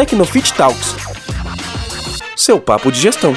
Tecnofit Talks. Seu papo de gestão.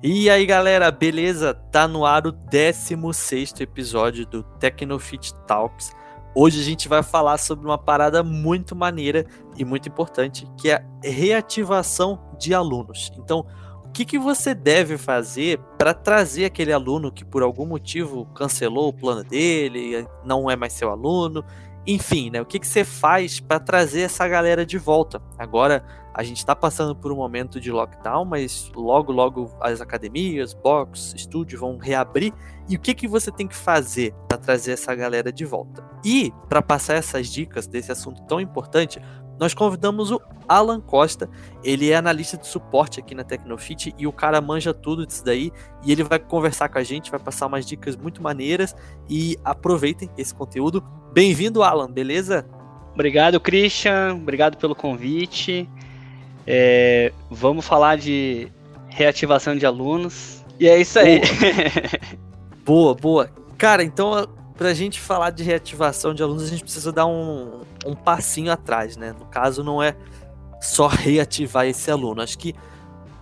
E aí galera, beleza? Tá no ar o 16 episódio do Tecnofit Talks. Hoje a gente vai falar sobre uma parada muito maneira e muito importante, que é a reativação de alunos. Então, o que, que você deve fazer para trazer aquele aluno que por algum motivo cancelou o plano dele, não é mais seu aluno, enfim, né? O que, que você faz para trazer essa galera de volta? Agora a gente está passando por um momento de lockdown, mas logo, logo as academias, box, estúdio vão reabrir. E o que, que você tem que fazer para trazer essa galera de volta? E para passar essas dicas desse assunto tão importante, nós convidamos o Alan Costa. Ele é analista de suporte aqui na Tecnofit e o cara manja tudo disso daí. E ele vai conversar com a gente, vai passar umas dicas muito maneiras. E aproveitem esse conteúdo. Bem-vindo, Alan, beleza? Obrigado, Christian. Obrigado pelo convite. É, vamos falar de reativação de alunos. E é isso aí. Boa, boa. Cara, então, pra gente falar de reativação de alunos, a gente precisa dar um, um passinho atrás, né? No caso, não é só reativar esse aluno. Acho que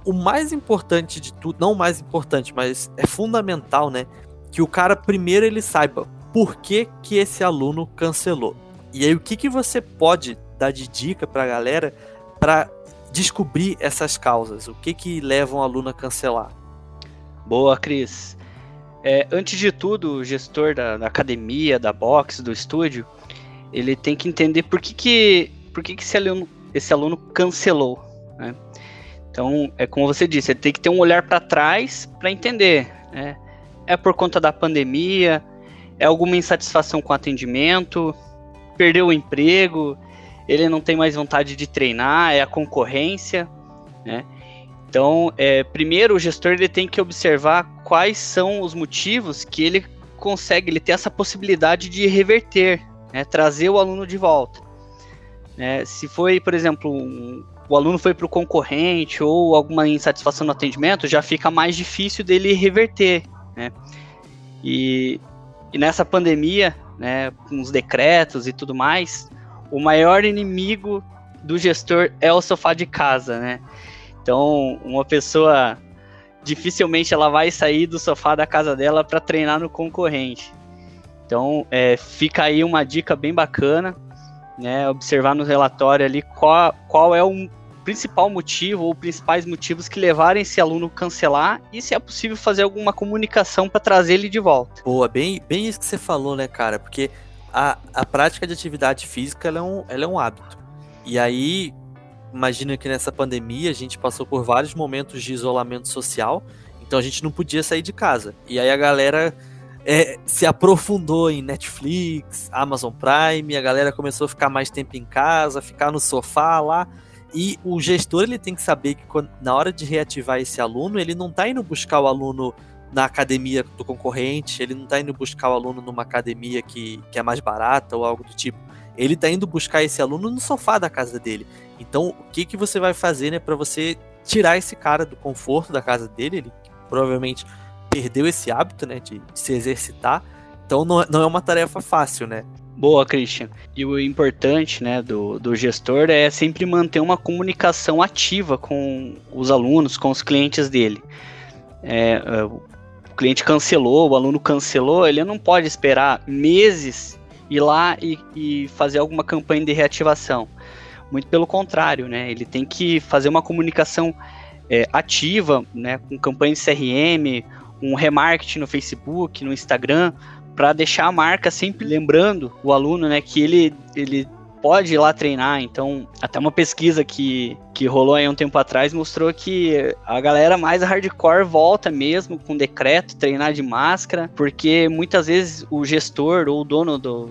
o mais importante de tudo, não o mais importante, mas é fundamental, né? Que o cara primeiro ele saiba por que, que esse aluno cancelou. E aí, o que, que você pode dar de dica pra galera para descobrir essas causas? O que que leva um aluno a cancelar? Boa, Cris. É, antes de tudo, o gestor da, da, academia, da box, do estúdio, ele tem que entender por que, que, por que, que esse, aluno, esse aluno cancelou. Né? Então, é como você disse, ele tem que ter um olhar para trás para entender. Né? É por conta da pandemia? É alguma insatisfação com o atendimento? Perdeu o emprego? ele não tem mais vontade de treinar, é a concorrência, né? Então, é, primeiro o gestor ele tem que observar quais são os motivos que ele consegue, ele tem essa possibilidade de reverter, né, trazer o aluno de volta. Né? Se foi, por exemplo, um, o aluno foi para o concorrente ou alguma insatisfação no atendimento, já fica mais difícil dele reverter. Né? E, e nessa pandemia, né, com os decretos e tudo mais, o maior inimigo do gestor é o sofá de casa, né? Então, uma pessoa dificilmente ela vai sair do sofá da casa dela para treinar no concorrente. Então, é, fica aí uma dica bem bacana, né? Observar no relatório ali qual, qual é o principal motivo ou principais motivos que levaram esse aluno cancelar e se é possível fazer alguma comunicação para trazer ele de volta. Boa, bem, bem isso que você falou, né, cara? Porque a, a prática de atividade física ela é, um, ela é um hábito. E aí, imagina que nessa pandemia a gente passou por vários momentos de isolamento social, então a gente não podia sair de casa. E aí a galera é, se aprofundou em Netflix, Amazon Prime, a galera começou a ficar mais tempo em casa, ficar no sofá lá. E o gestor ele tem que saber que quando, na hora de reativar esse aluno, ele não está indo buscar o aluno na academia do concorrente, ele não está indo buscar o aluno numa academia que, que é mais barata ou algo do tipo. Ele está indo buscar esse aluno no sofá da casa dele. Então, o que, que você vai fazer né, para você tirar esse cara do conforto da casa dele? Ele provavelmente perdeu esse hábito né, de, se exercitar. Então, não, não é uma tarefa fácil, né? Boa, Christian. E o importante né, do, do gestor é sempre manter uma comunicação ativa com os alunos, com os clientes dele. É, é o cliente cancelou, o aluno cancelou, ele não pode esperar meses ir lá e, e fazer alguma campanha de reativação. Muito pelo contrário, né? Ele tem que fazer uma comunicação é, ativa, né? Com campanha de CRM, um remarketing no Facebook, no Instagram, para deixar a marca sempre lembrando o aluno, né? Que ele, ele pode ir lá treinar. Então, até uma pesquisa que, que rolou aí um tempo atrás mostrou que a galera mais hardcore volta mesmo com decreto, treinar de máscara, porque muitas vezes o gestor ou o dono do,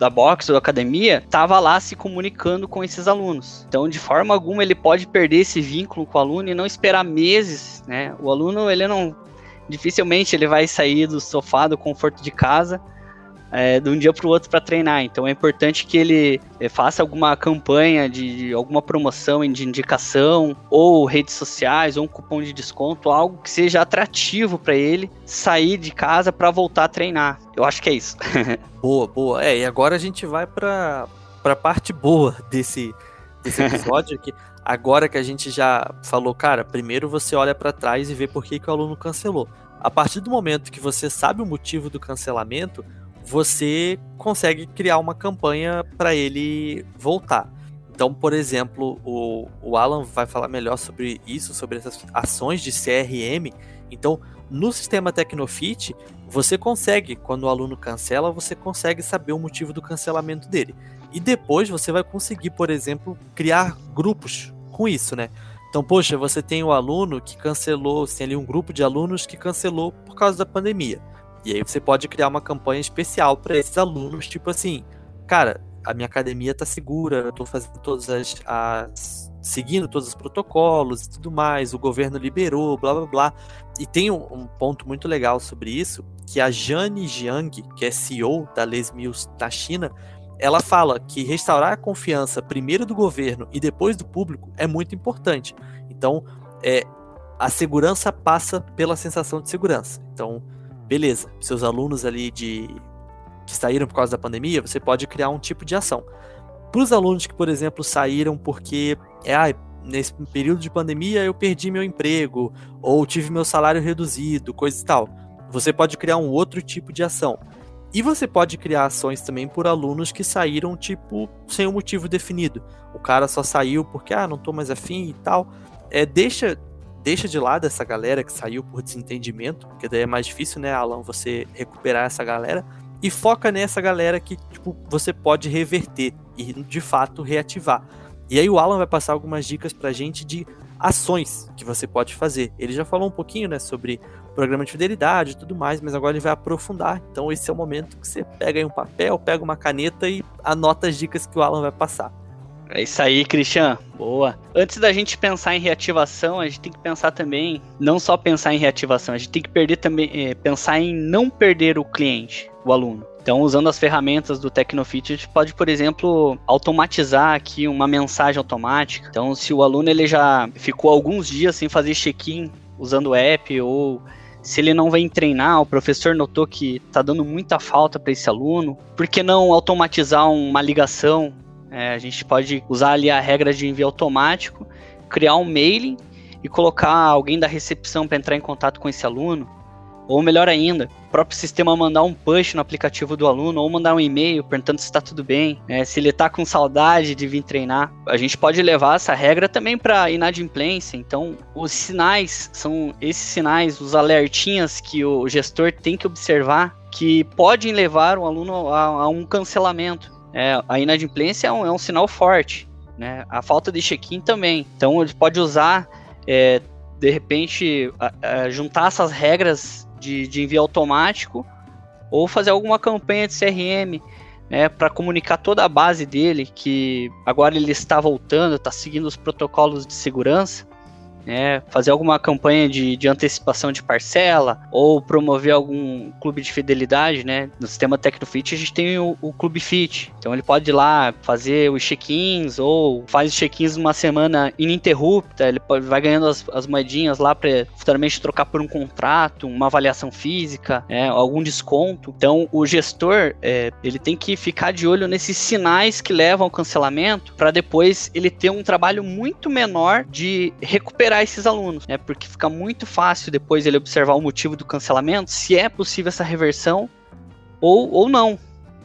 da box ou da academia estava lá se comunicando com esses alunos. Então, de forma alguma, ele pode perder esse vínculo com o aluno e não esperar meses, né? O aluno, ele não dificilmente ele vai sair do sofá do conforto de casa é, de um dia para o outro para treinar. Então é importante que ele é, faça alguma campanha de, de, alguma promoção de indicação, ou redes sociais, ou um cupom de desconto, algo que seja atrativo para ele sair de casa para voltar a treinar. Eu acho que é isso. boa, boa. É, e agora a gente vai para a parte boa desse desse episódio, que agora que a gente já falou, cara, primeiro você olha para trás e vê por que, que o aluno cancelou. A partir do momento que você sabe o motivo do cancelamento, você consegue criar uma campanha para ele voltar. Então, por exemplo, o, o Alan vai falar melhor sobre isso, sobre essas ações de CRM. Então, no sistema Tecnofit, você consegue, quando o aluno cancela, você consegue saber o motivo do cancelamento dele. E depois você vai conseguir, por exemplo, criar grupos com isso, né? Então, poxa, você tem o um aluno que cancelou, tem ali um grupo de alunos que cancelou por causa da pandemia. E aí você pode criar uma campanha especial para esses alunos, tipo assim, cara, a minha academia tá segura, eu tô fazendo todas as, as, seguindo todos os protocolos e tudo mais, o governo liberou, blá blá blá. E tem um, um ponto muito legal sobre isso, que a Jane Jiang, que é CEO da Les Mills da China, ela fala que restaurar a confiança primeiro do governo e depois do público é muito importante. Então, é, a segurança passa pela sensação de segurança. Então, beleza, seus alunos ali de que saíram por causa da pandemia, você pode criar um tipo de ação. Para os alunos que, por exemplo, saíram porque é, ah, nesse período de pandemia eu perdi meu emprego ou tive meu salário reduzido, coisa e tal. Você pode criar um outro tipo de ação. E você pode criar ações também por alunos que saíram, tipo, sem um motivo definido. O cara só saiu porque, ah, não tô mais afim e tal. É, deixa, deixa de lado essa galera que saiu por desentendimento, porque daí é mais difícil, né, Alan, você recuperar essa galera e foca nessa galera que tipo, você pode reverter e de fato reativar. E aí o Alan vai passar algumas dicas pra gente de ações que você pode fazer. Ele já falou um pouquinho, né, sobre programa de fidelidade e tudo mais, mas agora ele vai aprofundar. Então esse é o momento que você pega aí um papel, pega uma caneta e anota as dicas que o Alan vai passar. É isso aí, Christian. Boa. Antes da gente pensar em reativação, a gente tem que pensar também, não só pensar em reativação, a gente tem que perder também, é, pensar em não perder o cliente, o aluno. Então, usando as ferramentas do Tecnofit, a gente pode, por exemplo, automatizar aqui uma mensagem automática. Então, se o aluno ele já ficou alguns dias sem fazer check-in usando o app ou se ele não vem treinar, o professor notou que está dando muita falta para esse aluno, por que não automatizar uma ligação é, a gente pode usar ali a regra de envio automático, criar um mailing e colocar alguém da recepção para entrar em contato com esse aluno. Ou melhor ainda, o próprio sistema mandar um push no aplicativo do aluno ou mandar um e-mail perguntando se está tudo bem, né, se ele está com saudade de vir treinar. A gente pode levar essa regra também para inadimplência. Então, os sinais são esses sinais, os alertinhas que o gestor tem que observar que podem levar o aluno a, a um cancelamento é, a inadimplência é um, é um, sinal forte, né? A falta de check-in também. Então ele pode usar, é, de repente, a, a juntar essas regras de, de, envio automático ou fazer alguma campanha de CRM né, para comunicar toda a base dele que agora ele está voltando, está seguindo os protocolos de segurança né, fazer alguma campanha de, de antecipação de parcela ou promover algum clube de fidelidade, né? No sistema Tecnofit a gente tem o, o Clube Fit, então ele pode ir lá fazer os check-ins ou faz check-ins numa semana ininterrupta, ele pode, vai ganhando as, as moedinhas lá para futuramente trocar por um contrato, uma avaliação física, né, algum desconto. Então o gestor é, ele tem que ficar de olho nesses sinais que levam ao cancelamento para depois ele ter um trabalho muito menor de recuperar esses alunos, né? Porque fica muito fácil depois ele observar o motivo do cancelamento, se é possível essa reversão ou, ou não,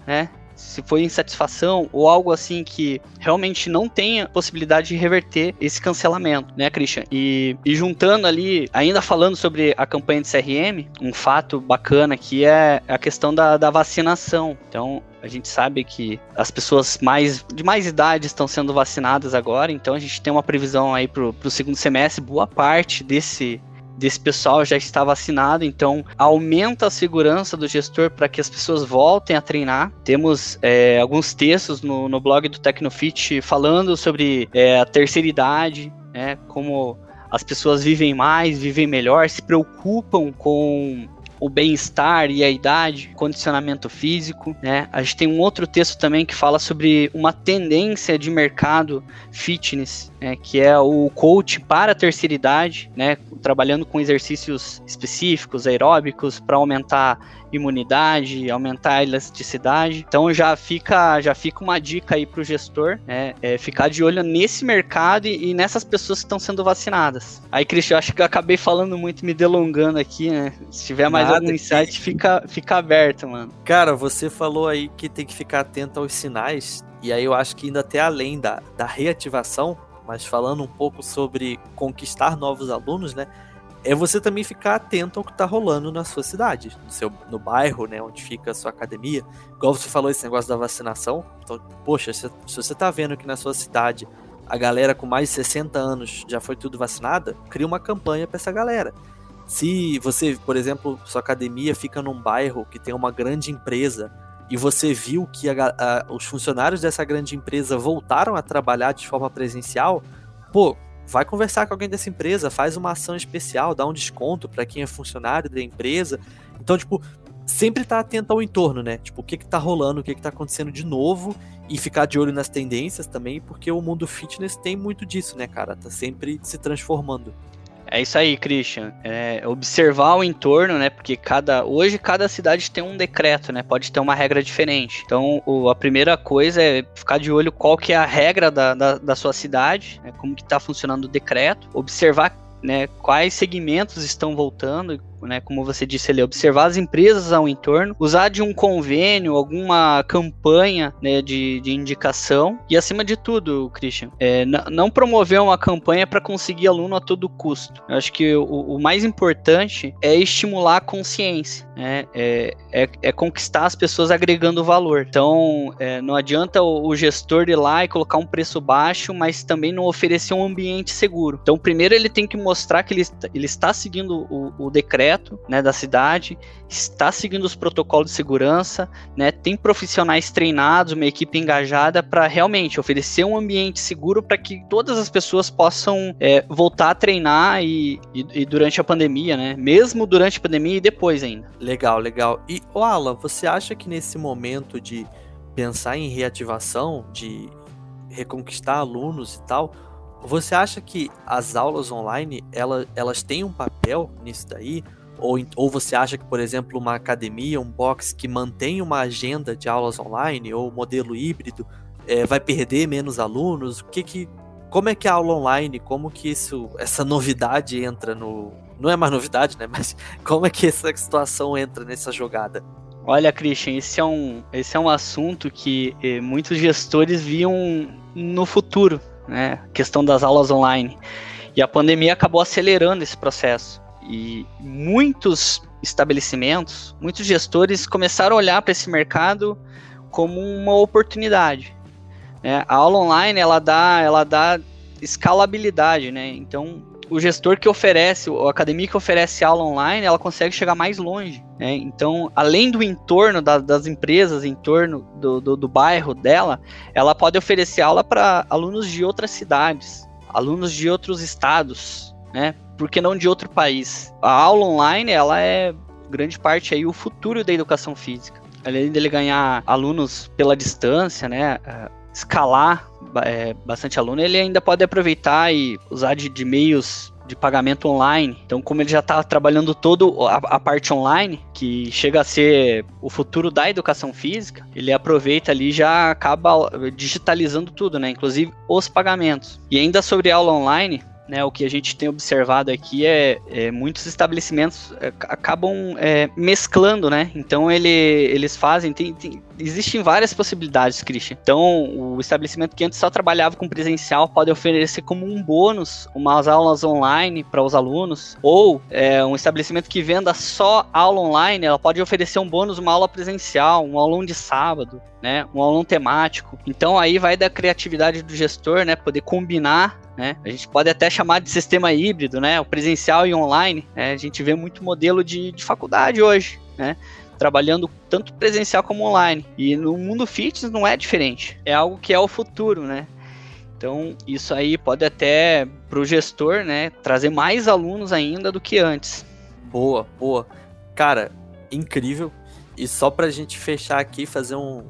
né? Se foi insatisfação ou algo assim que realmente não tenha possibilidade de reverter esse cancelamento, né, Christian? E, e juntando ali, ainda falando sobre a campanha de CRM, um fato bacana aqui é a questão da, da vacinação. Então, a gente sabe que as pessoas mais de mais idade estão sendo vacinadas agora, então a gente tem uma previsão aí para o segundo semestre, boa parte desse desse pessoal já está vacinado, então aumenta a segurança do gestor para que as pessoas voltem a treinar. Temos é, alguns textos no, no blog do Tecnofit falando sobre é, a terceira idade, né, como as pessoas vivem mais, vivem melhor, se preocupam com o bem-estar e a idade, condicionamento físico, né? A gente tem um outro texto também que fala sobre uma tendência de mercado fitness, né? que é o coach para a terceira idade, né? Trabalhando com exercícios específicos, aeróbicos, para aumentar imunidade, aumentar a elasticidade. Então já fica, já fica uma dica aí para o gestor, né, é ficar de olho nesse mercado e, e nessas pessoas que estão sendo vacinadas. Aí, Cristian, acho que eu acabei falando muito, me delongando aqui, né? Se tiver mais Nada algum insight, que... fica, fica aberto, mano. Cara, você falou aí que tem que ficar atento aos sinais, e aí eu acho que ainda até além da, da reativação, mas falando um pouco sobre conquistar novos alunos, né? É você também ficar atento ao que está rolando na sua cidade, no, seu, no bairro, né, onde fica a sua academia. Igual você falou esse negócio da vacinação. Então, poxa, se, se você está vendo que na sua cidade a galera com mais de 60 anos já foi tudo vacinada, cria uma campanha para essa galera. Se você, por exemplo, sua academia fica num bairro que tem uma grande empresa e você viu que a, a, os funcionários dessa grande empresa voltaram a trabalhar de forma presencial, pô, vai conversar com alguém dessa empresa, faz uma ação especial, dá um desconto para quem é funcionário da empresa. Então, tipo, sempre tá atento ao entorno, né? Tipo, o que que tá rolando, o que que tá acontecendo de novo e ficar de olho nas tendências também, porque o mundo fitness tem muito disso, né, cara? Tá sempre se transformando. É isso aí, Christian. É observar o entorno, né? Porque cada hoje cada cidade tem um decreto, né? Pode ter uma regra diferente. Então, o, a primeira coisa é ficar de olho qual que é a regra da, da, da sua cidade, né? como que está funcionando o decreto. Observar né, quais segmentos estão voltando, né, como você disse ali, observar as empresas ao entorno, usar de um convênio, alguma campanha né, de, de indicação e, acima de tudo, Christian, é, não promover uma campanha para conseguir aluno a todo custo. Eu acho que o, o, mais importante é estimular a consciência, né, é, é, é conquistar as pessoas agregando valor. Então, é, não adianta o, o gestor ir lá e colocar um preço baixo, mas também não oferecer um ambiente seguro. Então, primeiro ele tem que mostrar que ele, ele está seguindo o, o decreto né, da cidade, está seguindo os protocolos de segurança, né, tem profissionais treinados, uma equipe engajada para realmente oferecer um ambiente seguro para que todas as pessoas possam é, voltar a treinar e, e, e, durante a pandemia, né, mesmo durante a pandemia e depois ainda. Legal, legal. E, o Alan, você acha que nesse momento de pensar em reativação, de reconquistar alunos e tal, você acha que as aulas online elas, elas têm um papel nisso daí? Ou, ou você acha que, por exemplo, uma academia, um box que mantém uma agenda de aulas online ou modelo híbrido é, vai perder menos alunos? O que que, como é que a aula online, como que isso, essa novidade entra no, não é mais novidade, né? Mas como é que essa situação entra nessa jogada? Olha, Christian, esse é um, esse é um assunto que eh, muitos gestores viam no futuro, né? A questão das aulas online. E a pandemia acabou acelerando esse processo. E muitos estabelecimentos, muitos gestores começaram a olhar para esse mercado como uma oportunidade. Né? A aula online ela dá, ela dá escalabilidade, né? Então o gestor que oferece, a academia que oferece aula online, ela consegue chegar mais longe. Né? Então, além do entorno da, das empresas, em torno do, do, do bairro dela, ela pode oferecer aula para alunos de outras cidades, alunos de outros estados, né? Por que não de outro país? A aula online, ela é grande parte aí o futuro da educação física. Além dele ganhar alunos pela distância, né? Escalar é, bastante aluno, ele ainda pode aproveitar e usar de, de meios de pagamento online. Então, como ele já está trabalhando todo a, a, parte online, que chega a ser o futuro da educação física, ele aproveita ali e já acaba digitalizando tudo, né? Inclusive os pagamentos. E ainda sobre aula online, né, o que a gente tem observado aqui é, é muitos estabelecimentos é, acabam é, mesclando, né? Então ele, eles fazem, tem, tem, existem várias possibilidades, Christian. Então o estabelecimento que antes só trabalhava com presencial pode oferecer como um bônus umas aulas online para os alunos, ou é, um estabelecimento que venda só aula online, ela pode oferecer um bônus, uma aula presencial, um aulão de sábado, né? Um aulão temático. Então aí vai da criatividade do gestor, né? Poder combinar né? A gente pode até chamar de sistema híbrido, né? O presencial e online. Né? A gente vê muito modelo de, de faculdade hoje, né? Trabalhando tanto presencial como online. E no mundo fitness não é diferente. É algo que é o futuro, né? Então, isso aí pode até, para o gestor, né, trazer mais alunos ainda do que antes. Boa, boa. Cara, incrível. E só para a gente fechar aqui, fazer um,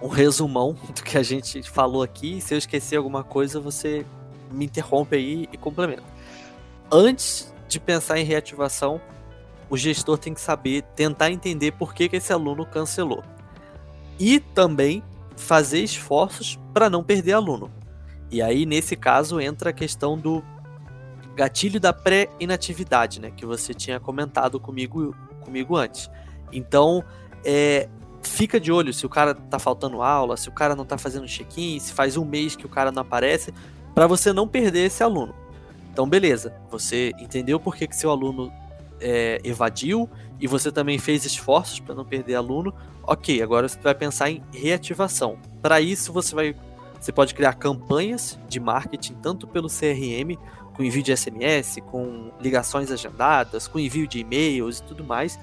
um resumão do que a gente falou aqui. Se eu esquecer alguma coisa, você me interrompe aí e complementa. Antes de pensar em reativação, o gestor tem que saber, tentar entender por que, que esse aluno cancelou. E também fazer esforços para não perder aluno. E aí, nesse caso, entra a questão do gatilho da pré-inatividade, né? Que você tinha comentado comigo, comigo antes. Então, é, fica de olho se o cara tá faltando aula, se o cara não tá fazendo check-in, se faz um mês que o cara não aparece, para você não perder esse aluno. Então, beleza, você entendeu por que, que seu aluno é, evadiu e você também fez esforços para não perder aluno. Ok, agora você vai pensar em reativação. Para isso, você vai, você pode criar campanhas de marketing tanto pelo CRM com envio de SMS, com ligações agendadas, com envio de e-mails e tudo mais.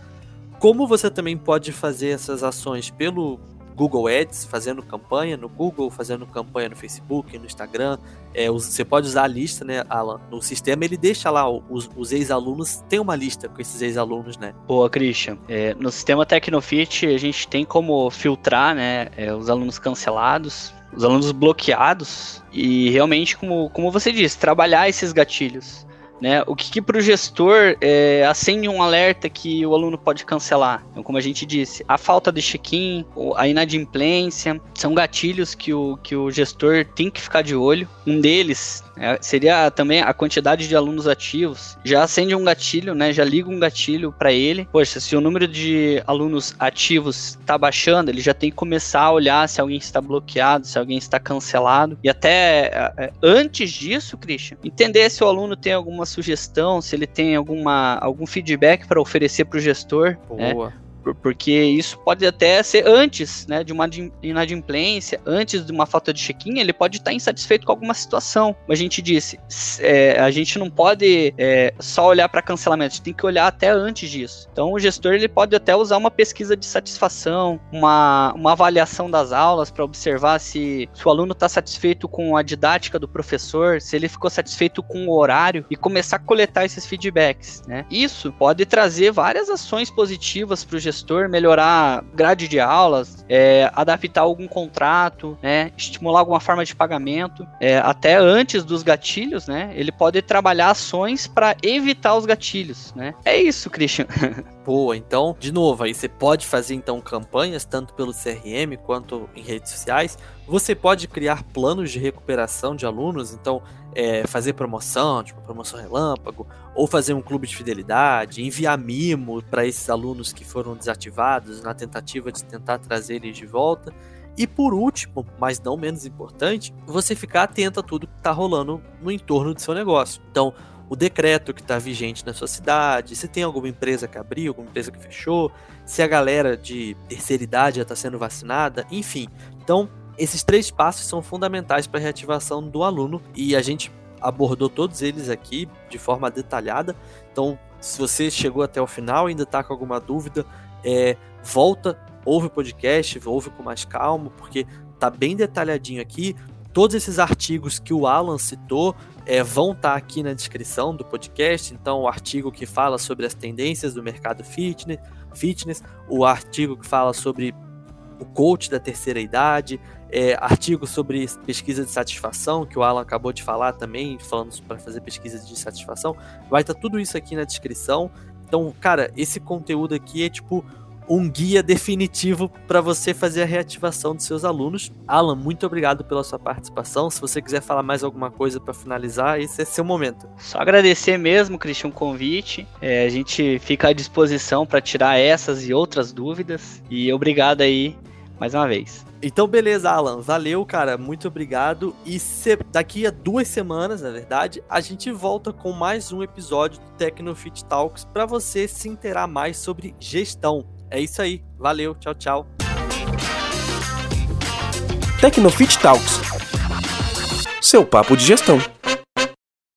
Como você também pode fazer essas ações pelo Google Ads, fazendo campanha no Google, fazendo campanha no Facebook, no Instagram. É, você pode usar a lista, né, Alan? No sistema ele deixa lá os, os ex-alunos, tem uma lista com esses ex-alunos, né? Boa, Christian. É, no sistema Tecnofit a gente tem como filtrar, né, é, os alunos cancelados os alunos bloqueados e realmente, como, como você disse, trabalhar esses gatilhos. Né? O que, que para o gestor é, acende um alerta que o aluno pode cancelar? Então, como a gente disse, a falta de check-in, a inadimplência, são gatilhos que o, que o gestor tem que ficar de olho. Um deles é, seria também a quantidade de alunos ativos. Já acende um gatilho, né? Já liga um gatilho para ele. Poxa, se o número de alunos ativos está baixando, ele já tem que começar a olhar se alguém está bloqueado, se alguém está cancelado. E até é, antes disso, Christian, entender se o aluno tem alguma sugestão, se ele tem alguma, algum feedback para oferecer para o gestor. Né? Boa. Né? Porque isso pode até ser antes né, de uma inadimplência, antes de uma falta de check-in, ele pode estar insatisfeito com alguma situação. Como a gente disse, é, a gente não pode é, só olhar para cancelamento, a gente tem que olhar até antes disso. Então, o gestor ele pode até usar uma pesquisa de satisfação, uma, uma avaliação das aulas para observar se, se o aluno está satisfeito com a didática do professor, se ele ficou satisfeito com o horário e começar a coletar esses feedbacks. Né? Isso pode trazer várias ações positivas para o gestor gestor melhorar grade de aulas, é, adaptar algum contrato, né, estimular alguma forma de pagamento, é, até antes dos gatilhos, né, ele pode trabalhar ações para evitar os gatilhos, né. É isso, Christian. Boa, então, de novo, aí você pode fazer então campanhas tanto pelo CRM quanto em redes sociais. Você pode criar planos de recuperação de alunos, então é, fazer promoção, tipo promoção relâmpago, ou fazer um clube de fidelidade, enviar mimo para esses alunos que foram desativados na tentativa de tentar trazer eles de volta. E por último, mas não menos importante, você ficar atento a tudo que está rolando no entorno do seu negócio. Então, o decreto que está vigente na sua cidade, se tem alguma empresa que abriu, alguma empresa que fechou, se a galera de terceira idade já está sendo vacinada, enfim. Então, esses três passos são fundamentais para a reativação do aluno e a gente abordou todos eles aqui de forma detalhada. Então, se você chegou até o final e ainda está com alguma dúvida, é, volta, ouve o podcast, ouve com mais calma, porque tá bem detalhadinho aqui. Todos esses artigos que o Alan citou é, vão estar tá aqui na descrição do podcast. Então, o artigo que fala sobre as tendências do mercado fitness, fitness o artigo que fala sobre o coach da terceira idade, é, artigos sobre pesquisa de satisfação, que o Alan acabou de falar também, falando para fazer pesquisa de satisfação. Vai estar tá tudo isso aqui na descrição. Então, cara, esse conteúdo aqui é tipo um guia definitivo para você fazer a reativação dos seus alunos. Alan, muito obrigado pela sua participação. Se você quiser falar mais alguma coisa para finalizar, esse é seu momento. Só agradecer mesmo, Cristian, o convite. É, a gente fica à disposição para tirar essas e outras dúvidas. E obrigado aí mais uma vez. Então, beleza, Alan. Valeu, cara. Muito obrigado. E se, daqui a duas semanas, na verdade, a gente volta com mais um episódio do Tecnofit Talks para você se inteirar mais sobre gestão. É isso aí. Valeu. Tchau, tchau. Tecnofit Talks. Seu papo de gestão.